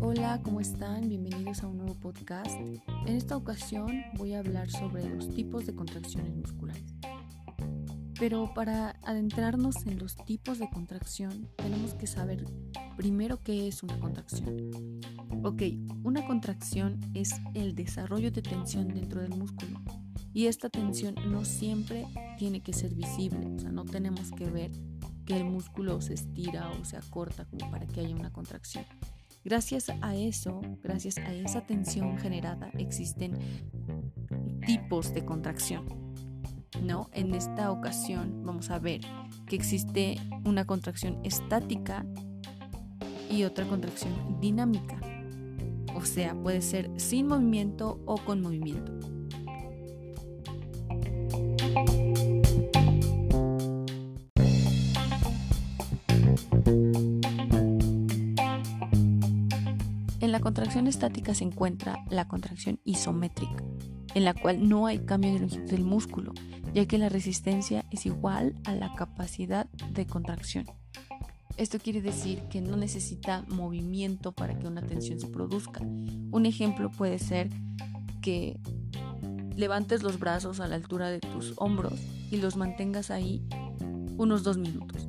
Hola, ¿cómo están? Bienvenidos a un nuevo podcast. En esta ocasión voy a hablar sobre los tipos de contracciones musculares. Pero para adentrarnos en los tipos de contracción, tenemos que saber primero qué es una contracción. Ok, una contracción es el desarrollo de tensión dentro del músculo. Y esta tensión no siempre tiene que ser visible, o sea, no tenemos que ver que el músculo se estira o se acorta como para que haya una contracción. Gracias a eso, gracias a esa tensión generada, existen tipos de contracción. ¿no? En esta ocasión vamos a ver que existe una contracción estática y otra contracción dinámica. O sea, puede ser sin movimiento o con movimiento. La contracción estática se encuentra la contracción isométrica, en la cual no hay cambio de longitud del músculo, ya que la resistencia es igual a la capacidad de contracción. Esto quiere decir que no necesita movimiento para que una tensión se produzca. Un ejemplo puede ser que levantes los brazos a la altura de tus hombros y los mantengas ahí unos dos minutos.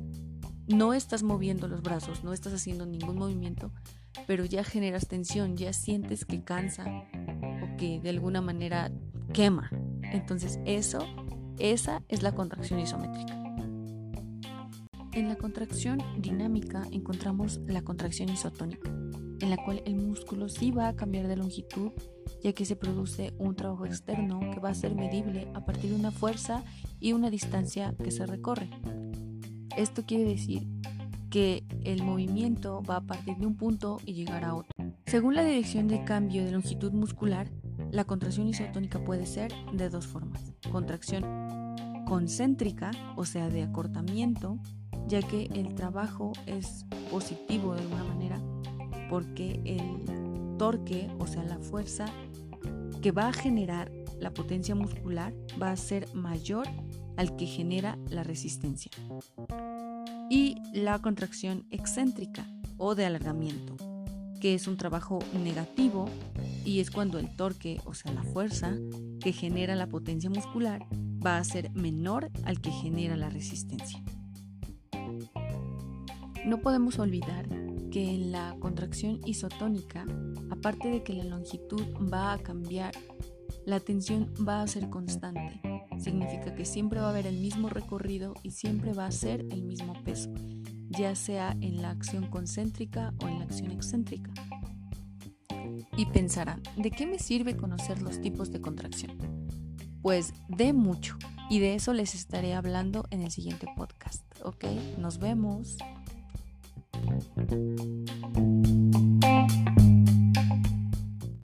No estás moviendo los brazos, no estás haciendo ningún movimiento, pero ya generas tensión, ya sientes que cansa o que de alguna manera quema. Entonces eso esa es la contracción isométrica. En la contracción dinámica encontramos la contracción isotónica, en la cual el músculo sí va a cambiar de longitud, ya que se produce un trabajo externo que va a ser medible a partir de una fuerza y una distancia que se recorre. Esto quiere decir que el movimiento va a partir de un punto y llegar a otro. Según la dirección de cambio de longitud muscular, la contracción isotónica puede ser de dos formas. Contracción concéntrica, o sea, de acortamiento, ya que el trabajo es positivo de alguna manera, porque el torque, o sea, la fuerza que va a generar la potencia muscular va a ser mayor al que genera la resistencia. Y la contracción excéntrica o de alargamiento, que es un trabajo negativo y es cuando el torque, o sea, la fuerza que genera la potencia muscular, va a ser menor al que genera la resistencia. No podemos olvidar que en la contracción isotónica, aparte de que la longitud va a cambiar, la tensión va a ser constante. Significa que siempre va a haber el mismo recorrido y siempre va a ser el mismo peso, ya sea en la acción concéntrica o en la acción excéntrica. Y pensarán, ¿de qué me sirve conocer los tipos de contracción? pues de mucho. Y de eso les estaré hablando en el siguiente podcast. ¿Ok? Nos vemos.